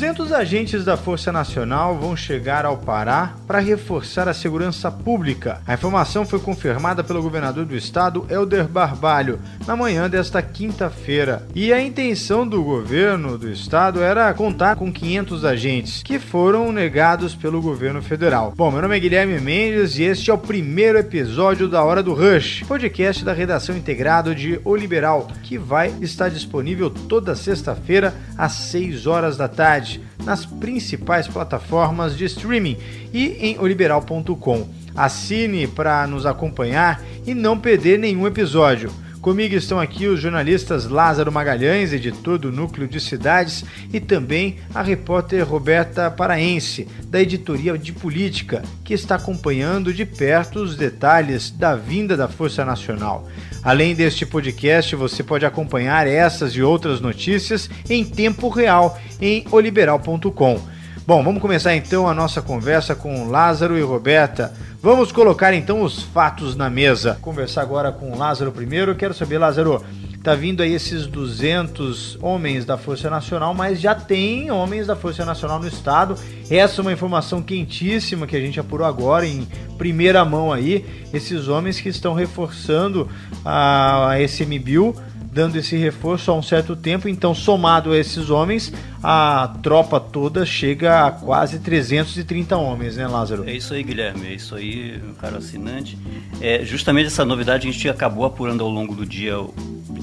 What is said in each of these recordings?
200 agentes da Força Nacional vão chegar ao Pará para reforçar a segurança pública. A informação foi confirmada pelo governador do estado, Helder Barbalho, na manhã desta quinta-feira. E a intenção do governo do estado era contar com 500 agentes, que foram negados pelo governo federal. Bom, meu nome é Guilherme Mendes e este é o primeiro episódio da Hora do Rush, podcast da redação integrado de O Liberal, que vai estar disponível toda sexta-feira às 6 horas da tarde tarde nas principais plataformas de streaming e em oliberal.com. Assine para nos acompanhar e não perder nenhum episódio. Comigo estão aqui os jornalistas Lázaro Magalhães, editor do Núcleo de Cidades, e também a repórter Roberta Paraense, da editoria de política, que está acompanhando de perto os detalhes da vinda da Força Nacional. Além deste podcast, você pode acompanhar essas e outras notícias em tempo real em oliberal.com. Bom, vamos começar então a nossa conversa com Lázaro e Roberta. Vamos colocar então os fatos na mesa. Conversar agora com Lázaro primeiro. Quero saber, Lázaro, tá vindo aí esses 200 homens da Força Nacional, mas já tem homens da Força Nacional no estado. Essa é uma informação quentíssima que a gente apurou agora em primeira mão aí. Esses homens que estão reforçando a, a SMBio dando esse reforço há um certo tempo. Então, somado a esses homens, a tropa toda chega a quase 330 homens, né, Lázaro? É isso aí, Guilherme. É isso aí, caro assinante. É, justamente essa novidade a gente acabou apurando ao longo do dia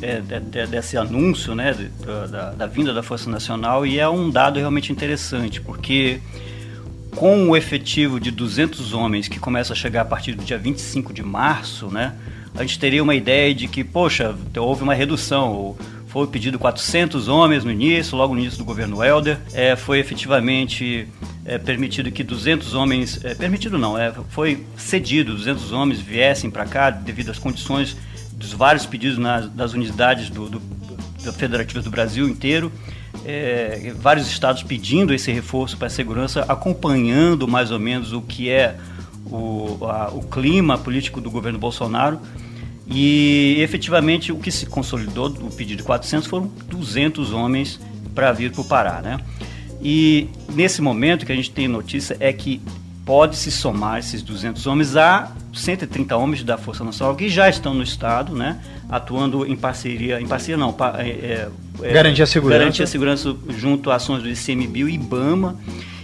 é, de, desse anúncio, né, da, da vinda da Força Nacional e é um dado realmente interessante, porque com o efetivo de 200 homens que começa a chegar a partir do dia 25 de março, né, a gente teria uma ideia de que, poxa, houve uma redução. Foi pedido 400 homens no início, logo no início do governo Helder. É, foi efetivamente é, permitido que 200 homens. É, permitido não, é, foi cedido 200 homens viessem para cá devido às condições dos vários pedidos nas, das unidades do, do, do federativas do Brasil inteiro. É, vários estados pedindo esse reforço para a segurança, acompanhando mais ou menos o que é o, a, o clima político do governo Bolsonaro. E efetivamente o que se consolidou, o pedido de 400 foram 200 homens para vir para o Pará, né? E nesse momento que a gente tem notícia é que pode se somar esses 200 homens a 130 homens da Força Nacional que já estão no estado, né? Atuando em parceria, em parceria não, é, é, é, garantir a segurança, garantir a segurança junto a ações do ICMBio e IBAMA.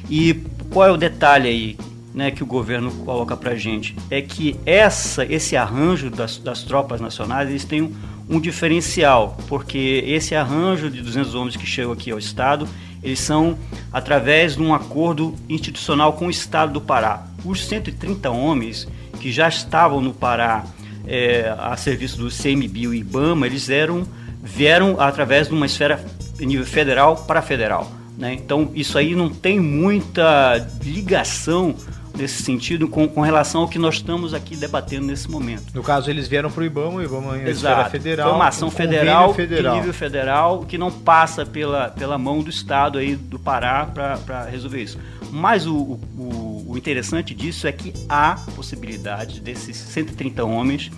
E qual é o detalhe aí? Né, que o governo coloca para gente é que essa, esse arranjo das, das tropas nacionais eles têm um, um, diferencial, porque esse arranjo de 200 homens que chegam aqui ao Estado, eles são através de um acordo institucional com o Estado do Pará. Os 130 homens que já estavam no Pará é, a serviço do CMBio e IBAMA, eles eram, vieram através de uma esfera nível federal para federal. Né? Então, isso aí não tem muita ligação nesse sentido com, com relação ao que nós estamos aqui debatendo nesse momento. No caso, eles vieram para o IBAMA, o IBAMA é Exato. federal. Foi uma ação um federal, federal, de nível federal, que não passa pela, pela mão do Estado aí do Pará para resolver isso. Mas o, o, o interessante disso é que há possibilidade desses 130 homens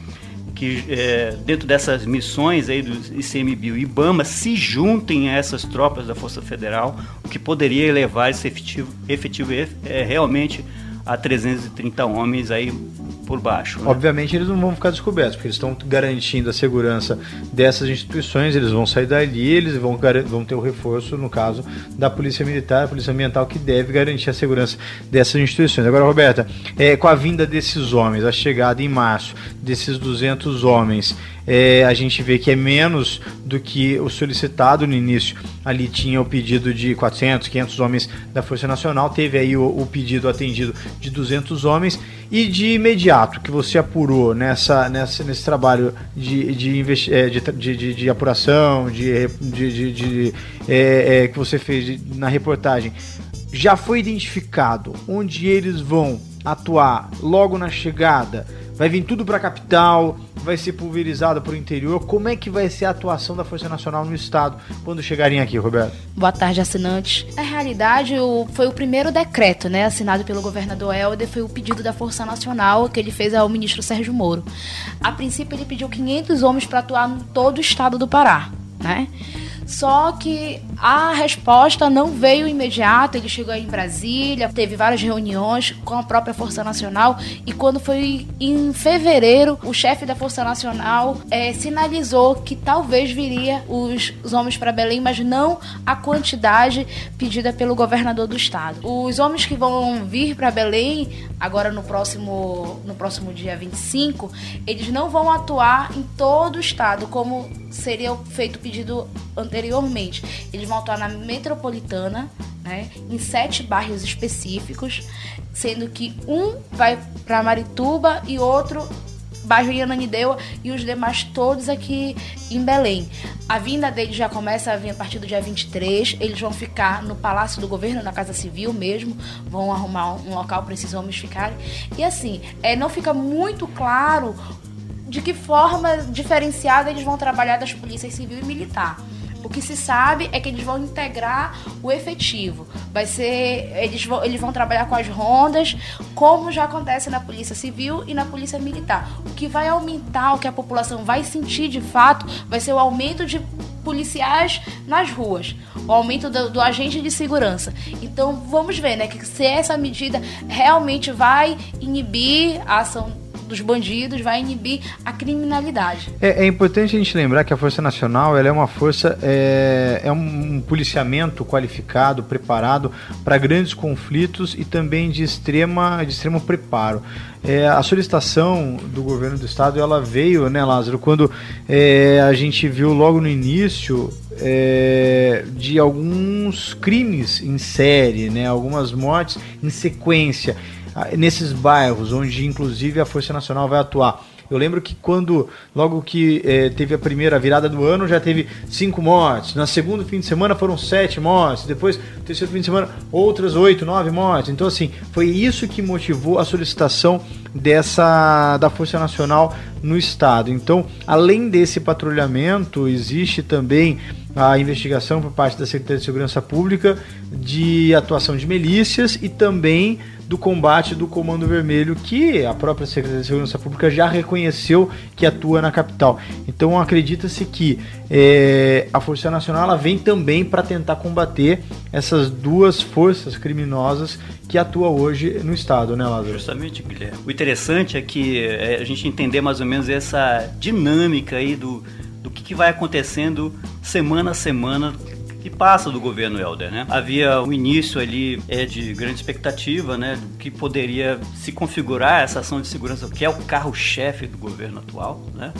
que é, dentro dessas missões aí do ICMBio e IBAMA se juntem a essas tropas da Força Federal, o que poderia elevar esse efetivo, efetivo é, realmente a 330 homens aí por baixo. Né? Obviamente eles não vão ficar descobertos, porque eles estão garantindo a segurança dessas instituições, eles vão sair dali, eles vão, vão ter o reforço, no caso, da Polícia Militar, a Polícia Ambiental, que deve garantir a segurança dessas instituições. Agora, Roberta, é, com a vinda desses homens, a chegada em março desses 200 homens, é, a gente vê que é menos do que o solicitado no início. Ali tinha o pedido de 400, 500 homens da Força Nacional, teve aí o, o pedido atendido de 200 homens e de imediato que você apurou nessa, nessa nesse trabalho de, de, é, de, de, de apuração, de, de, de é, é, que você fez na reportagem, já foi identificado onde eles vão atuar logo na chegada? Vai vir tudo para a capital? vai ser pulverizada para o interior. Como é que vai ser a atuação da Força Nacional no Estado quando chegarem aqui, Roberto? Boa tarde, assinantes. Na realidade, o, foi o primeiro decreto, né, assinado pelo governador Helder, foi o pedido da Força Nacional que ele fez ao ministro Sérgio Moro. A princípio, ele pediu 500 homens para atuar em todo o estado do Pará, né? Só que a resposta não veio imediata. Ele chegou aí em Brasília, teve várias reuniões com a própria Força Nacional e quando foi em fevereiro, o chefe da Força Nacional é, sinalizou que talvez viria os, os homens para Belém, mas não a quantidade pedida pelo governador do estado. Os homens que vão vir para Belém agora no próximo no próximo dia 25, eles não vão atuar em todo o estado como seria feito o pedido anteriormente. Eles vão atuar na metropolitana, né, em sete bairros específicos, sendo que um vai para Marituba e outro bairro Iananindeua e os demais todos aqui em Belém. A vinda deles já começa a vir a partir do dia 23. Eles vão ficar no Palácio do Governo, na Casa Civil mesmo. Vão arrumar um local para esses homens ficarem. E assim, é, não fica muito claro de que forma diferenciada eles vão trabalhar das polícias civil e militar. O que se sabe é que eles vão integrar o efetivo. Vai ser, eles vão, eles vão trabalhar com as rondas, como já acontece na Polícia Civil e na Polícia Militar. O que vai aumentar, o que a população vai sentir de fato, vai ser o aumento de policiais nas ruas, o aumento do, do, agente de segurança. Então vamos ver, né, que se essa medida realmente vai inibir a ação dos bandidos, vai inibir a criminalidade. É, é importante a gente lembrar que a Força Nacional ela é uma força, é, é um policiamento qualificado, preparado para grandes conflitos e também de, extrema, de extremo preparo. É, a solicitação do governo do estado ela veio, né, Lázaro, quando é, a gente viu logo no início é, de alguns crimes em série, né, algumas mortes em sequência nesses bairros, onde inclusive a Força Nacional vai atuar. Eu lembro que quando, logo que eh, teve a primeira virada do ano, já teve cinco mortes. Na segundo fim de semana foram sete mortes. Depois, no terceiro fim de semana, outras oito, nove mortes. Então, assim, foi isso que motivou a solicitação dessa da Força Nacional no estado. Então, além desse patrulhamento, existe também a investigação por parte da Secretaria de Segurança Pública de atuação de milícias e também do combate do Comando Vermelho, que a própria Secretaria de Segurança Pública já reconheceu que atua na capital. Então acredita-se que é, a Força Nacional vem também para tentar combater essas duas forças criminosas que atuam hoje no Estado, né, Lázaro? Justamente, Guilherme. O interessante é que é, a gente entender mais ou menos essa dinâmica aí do, do que, que vai acontecendo semana a semana que passa do governo Helder, né? Havia um início ali é, de grande expectativa, né, que poderia se configurar essa ação de segurança, que é o carro-chefe do governo atual, né?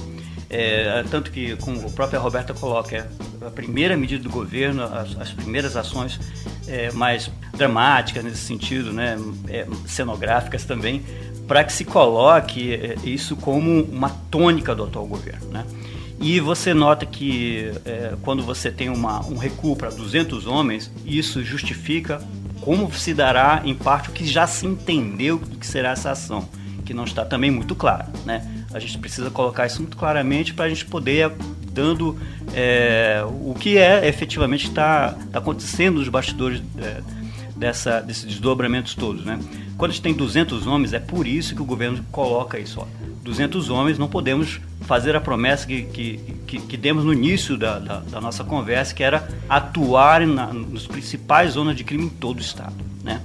É, tanto que, como a própria Roberta coloca, é a primeira medida do governo, as, as primeiras ações é, mais dramáticas nesse sentido, né, é, cenográficas também, para que se coloque é, isso como uma tônica do atual governo. Né? E você nota que é, quando você tem uma, um recuo para 200 homens, isso justifica como se dará, em parte, o que já se entendeu do que será essa ação, que não está também muito claro. Né? A gente precisa colocar isso muito claramente para a gente poder dando é, o que é efetivamente está tá acontecendo nos bastidores é, dessa, desses desdobramentos todos. Né? Quando a gente tem 200 homens, é por isso que o governo coloca isso. Ó. 200 homens, não podemos fazer a promessa que, que, que, que demos no início da, da, da, nossa conversa, que era atuar na, nos principais zonas de crime em todo o Estado. Né?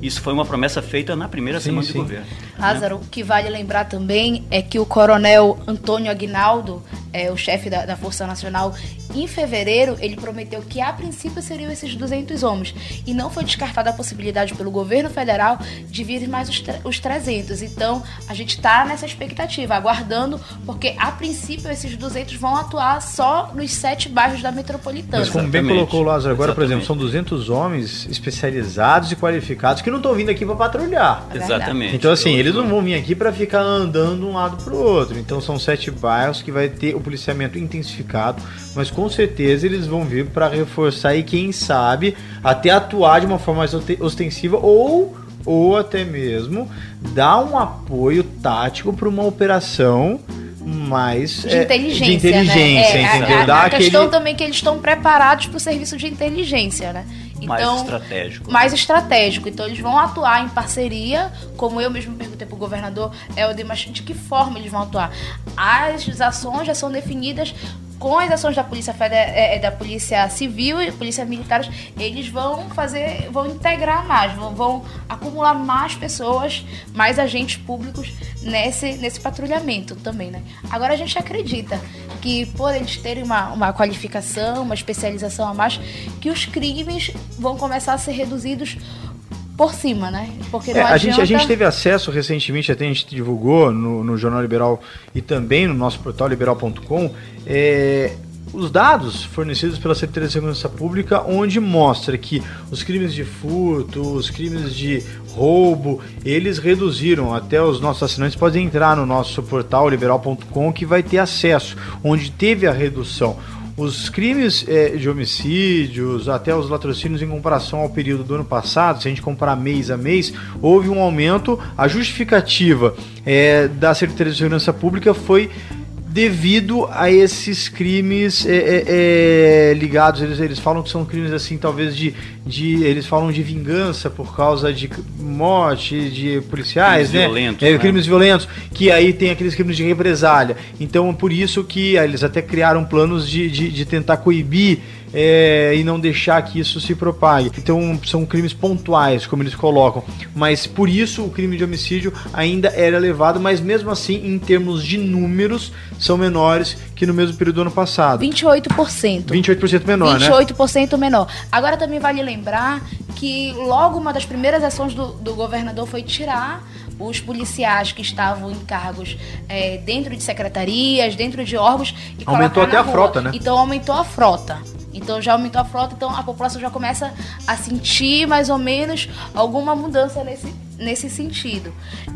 Isso foi uma promessa feita na primeira sim, semana sim. de governo. Lázaro, né? o que vale lembrar também é que o coronel Antônio Aguinaldo, é, o chefe da, da Força Nacional, em fevereiro, ele prometeu que a princípio seriam esses 200 homens. E não foi descartada a possibilidade pelo governo federal de vir mais os, os 300. Então, a gente está nessa expectativa, aguardando, porque a princípio esses 200 vão atuar só nos sete bairros da metropolitana. Mas como bem colocou o Lázaro agora, Exatamente. por exemplo, são 200 homens especializados e qualificados que não estão vindo aqui para patrulhar. É Exatamente. Então, assim, eles não vão vir aqui para ficar andando de um lado para o outro. Então, são sete bairros que vai ter o policiamento intensificado, mas com certeza eles vão vir para reforçar e quem sabe até atuar de uma forma mais ostensiva ou ou até mesmo dar um apoio tático para uma operação mais de inteligência, é, de inteligência né? entendeu? É, a, a, a questão também é que eles estão preparados para o serviço de inteligência, né? Então, mais estratégico. Mais estratégico. Então eles vão atuar em parceria, como eu mesmo perguntei para o governador Helder, mas de que forma eles vão atuar? As ações já são definidas com as ações da polícia Federal, é, é, da polícia civil e polícia militar, eles vão fazer, vão integrar mais, vão, vão, acumular mais pessoas, mais agentes públicos nesse, nesse patrulhamento também, né? Agora a gente acredita que por eles terem uma, uma qualificação, uma especialização a mais, que os crimes vão começar a ser reduzidos por cima, né? Porque é, a, gente, a gente teve acesso recentemente, até a gente divulgou no, no Jornal Liberal e também no nosso portal liberal.com, é, os dados fornecidos pela Secretaria de Segurança Pública, onde mostra que os crimes de furto, os crimes de roubo, eles reduziram. Até os nossos assinantes podem entrar no nosso portal liberal.com que vai ter acesso, onde teve a redução. Os crimes é, de homicídios, até os latrocínios em comparação ao período do ano passado, se a gente comparar mês a mês, houve um aumento. A justificativa é, da Secretaria de Segurança Pública foi devido a esses crimes é, é, é, ligados, eles, eles falam que são crimes assim, talvez de, de. Eles falam de vingança por causa de morte de policiais, crimes né? Violentos, é, né? Crimes violentos, que aí tem aqueles crimes de represália. Então, por isso que eles até criaram planos de, de, de tentar coibir é, e não deixar que isso se propague. Então são crimes pontuais, como eles colocam. Mas por isso o crime de homicídio ainda era elevado, mas mesmo assim, em termos de números, são menores que no mesmo período do ano passado. 28%. 28% menor, 28% né? 28% menor. Agora também vale lembrar que logo uma das primeiras ações do, do governador foi tirar os policiais que estavam em cargos é, dentro de secretarias, dentro de órgãos. aumentou até a frota, né? Então aumentou a frota. Então já aumentou a frota, então a população já começa a sentir mais ou menos alguma mudança nesse, nesse sentido.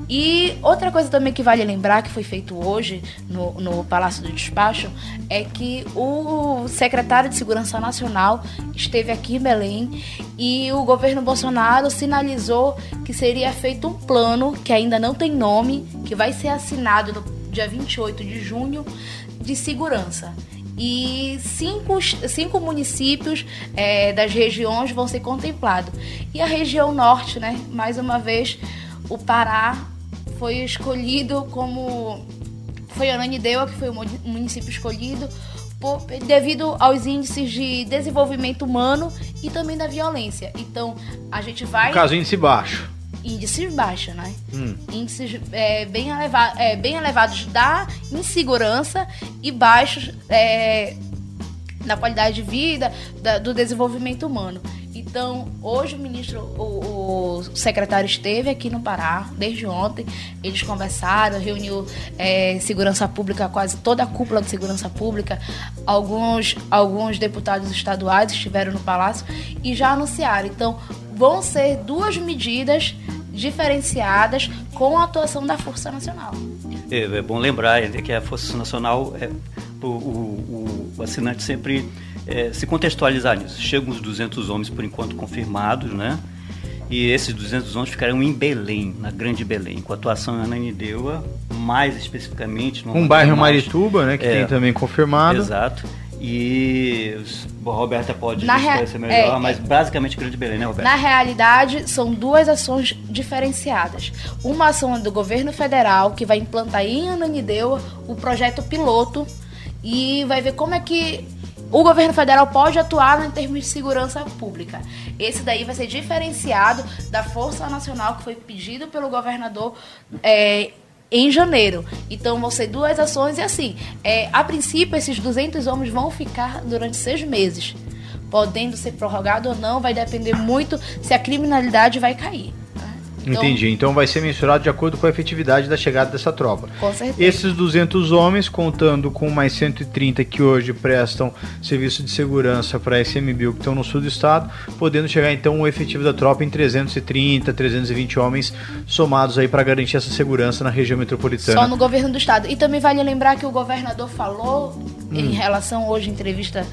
E outra coisa também que vale lembrar que foi feito hoje no, no Palácio do Despacho é que o secretário de Segurança Nacional esteve aqui em Belém e o governo Bolsonaro sinalizou que seria feito um plano que ainda não tem nome, que vai ser assinado no dia 28 de junho de segurança e cinco, cinco municípios é, das regiões vão ser contemplados. E a região norte, né, mais uma vez, o Pará foi escolhido como. Foi Ananindeua, que foi o município escolhido por, devido aos índices de desenvolvimento humano e também da violência. Então, a gente vai. No caso, índice baixo índices baixos, né? Hum. Índices é, bem, eleva é, bem elevados da insegurança e baixos é, na qualidade de vida, da, do desenvolvimento humano. Então, hoje o ministro, o, o, secretário esteve aqui no Pará, desde ontem. Eles conversaram, reuniu é, segurança pública, quase toda a cúpula de segurança pública. Alguns, alguns deputados estaduais estiveram no palácio e já anunciaram. Então, vão ser duas medidas diferenciadas com a atuação da Força Nacional. É, é bom lembrar que a Força Nacional, é, o, o, o, assinante sempre é, se contextualizar nisso. Chegam os 200 homens, por enquanto, confirmados, né? E esses 200 homens ficarão em Belém, na Grande Belém, com atuação em Ananindeua, mais especificamente... Um bairro Marituba, né, que é, tem também confirmado. Exato. E o Roberta pode Na esclarecer melhor, é, mas basicamente Grande Belém, né, Roberta? Na realidade, são duas ações diferenciadas. Uma ação do governo federal, que vai implantar em Ananindeua o projeto piloto e vai ver como é que o governo federal pode atuar em termos de segurança pública. Esse daí vai ser diferenciado da Força Nacional que foi pedido pelo governador é, em janeiro. Então vão ser duas ações e assim, é, a princípio esses 200 homens vão ficar durante seis meses. Podendo ser prorrogado ou não, vai depender muito se a criminalidade vai cair. Então, Entendi. Então vai ser mensurado de acordo com a efetividade da chegada dessa tropa. Com certeza. Esses 200 homens, contando com mais 130 que hoje prestam serviço de segurança para a SMBio que estão no sul do estado, podendo chegar então o efetivo da tropa em 330, 320 homens somados aí para garantir essa segurança na região metropolitana. Só no governo do estado. E também vale lembrar que o governador falou hum. em relação hoje entrevista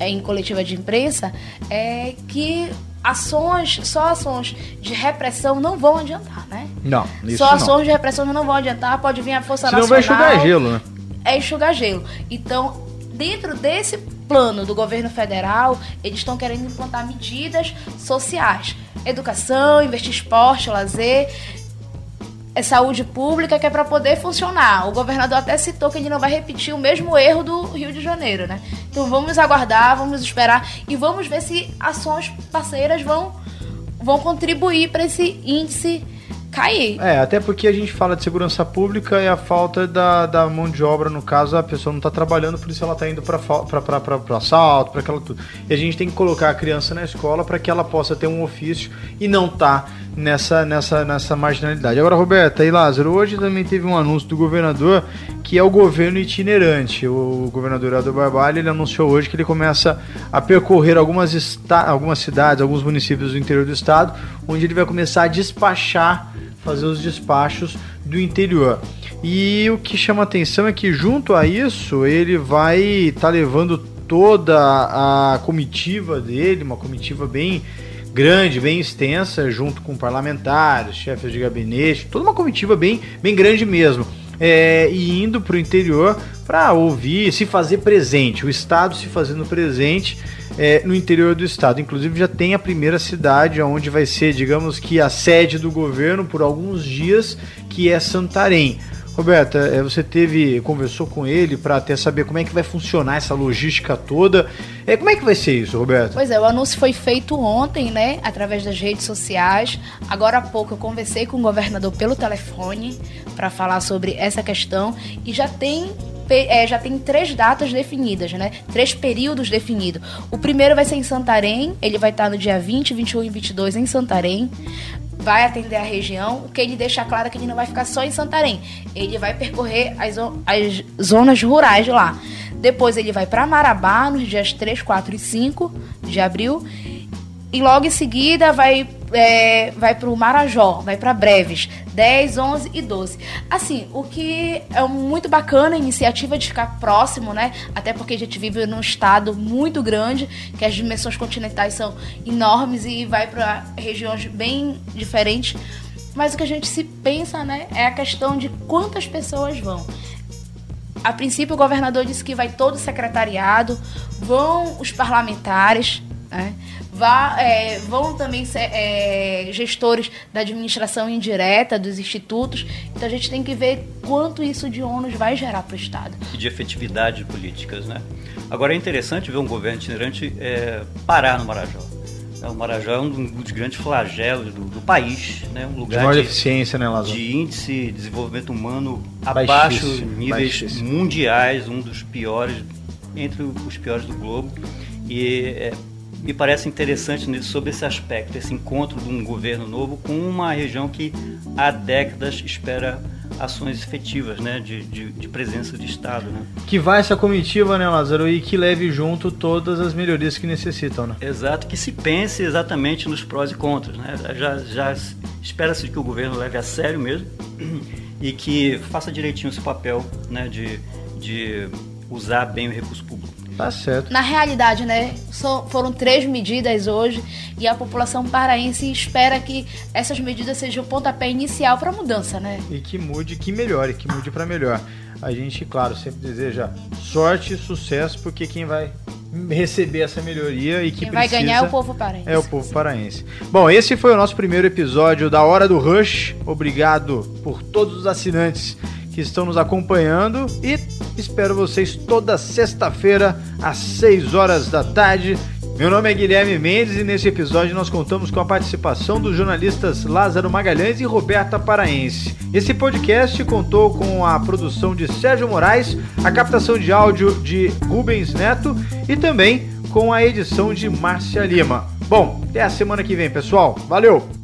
é, em coletiva de imprensa é que ações, só ações de repressão não vão adiantar, né? Não, isso Só ações não. de repressão não vão adiantar, pode vir a Força Senão Nacional. vai enxugar gelo, né? É enxugar gelo. Então, dentro desse plano do governo federal, eles estão querendo implantar medidas sociais. Educação, investir esporte, lazer, é saúde pública que é para poder funcionar. O governador até citou que ele não vai repetir o mesmo erro do Rio de Janeiro, né? Então vamos aguardar, vamos esperar e vamos ver se ações parceiras vão vão contribuir para esse índice cair. É, até porque a gente fala de segurança pública e a falta da, da mão de obra, no caso, a pessoa não está trabalhando, por isso ela está indo para assalto, para aquela tudo. E a gente tem que colocar a criança na escola para que ela possa ter um ofício e não tá nessa, nessa, nessa marginalidade. Agora, Roberta e Lázaro, hoje também teve um anúncio do governador que é o governo itinerante. O governador Aldo Barbalho ele anunciou hoje que ele começa a percorrer algumas, algumas cidades, alguns municípios do interior do estado, onde ele vai começar a despachar fazer os despachos do interior. E o que chama atenção é que junto a isso ele vai estar tá levando toda a comitiva dele, uma comitiva bem grande, bem extensa, junto com parlamentares, chefes de gabinete, toda uma comitiva bem, bem grande mesmo. É, e indo para o interior para ouvir, se fazer presente, o Estado se fazendo presente é, no interior do estado. Inclusive já tem a primeira cidade onde vai ser, digamos que a sede do governo por alguns dias, que é Santarém. Roberta, é, você teve conversou com ele para até saber como é que vai funcionar essa logística toda. É, como é que vai ser isso, Roberta? Pois é, o anúncio foi feito ontem, né, através das redes sociais. Agora há pouco eu conversei com o governador pelo telefone para falar sobre essa questão e já tem é, já tem três datas definidas, né? Três períodos definidos. O primeiro vai ser em Santarém, ele vai estar no dia 20, 21 e 22 em Santarém. Vai atender a região, o que ele deixa claro é que ele não vai ficar só em Santarém. Ele vai percorrer as, as zonas rurais lá. Depois ele vai para Marabá, nos dias 3, 4 e 5 de abril. E logo em seguida vai é, vai para o Marajó, vai para Breves, 10, 11 e 12. Assim, o que é muito bacana a iniciativa de ficar próximo, né? Até porque a gente vive num estado muito grande, que as dimensões continentais são enormes e vai para regiões bem diferentes. Mas o que a gente se pensa, né, é a questão de quantas pessoas vão. A princípio, o governador disse que vai todo o secretariado, vão os parlamentares, né? Vá, é, vão também ser é, gestores da administração indireta dos institutos. Então a gente tem que ver quanto isso de ônus vai gerar para o Estado. E de efetividade políticas, né? Agora é interessante ver um governo itinerante é, parar no Marajó. É, o Marajó é um dos grandes flagelos do, do país, né? um lugar de, eficiência, né, Lázaro? de índice de desenvolvimento humano abaixo níveis baixíssimo. mundiais, um dos piores, entre os piores do globo. E é, me parece interessante sobre esse aspecto, esse encontro de um governo novo com uma região que há décadas espera ações efetivas né, de, de, de, presença de Estado. Né? Que vá essa comitiva, né, Lázaro, e que leve junto todas as melhorias que necessitam. Né? Exato, que se pense exatamente nos prós e contras. Né? Já, já espera-se que o governo leve a sério mesmo e que faça direitinho esse papel né, de, de usar bem o recurso público. Tá certo. Na realidade, né, foram três medidas hoje e a população paraense espera que essas medidas sejam o pontapé inicial para a mudança, né? E que mude, que melhore, que mude para melhor. A gente, claro, sempre deseja sorte e sucesso, porque quem vai receber essa melhoria e que Quem vai ganhar é o povo paraense. É o povo paraense. Bom, esse foi o nosso primeiro episódio da Hora do Rush. Obrigado por todos os assinantes que estão nos acompanhando e espero vocês toda sexta-feira às 6 horas da tarde. Meu nome é Guilherme Mendes e nesse episódio nós contamos com a participação dos jornalistas Lázaro Magalhães e Roberta Paraense. Esse podcast contou com a produção de Sérgio Moraes, a captação de áudio de Rubens Neto e também com a edição de Márcia Lima. Bom, até a semana que vem, pessoal. Valeu!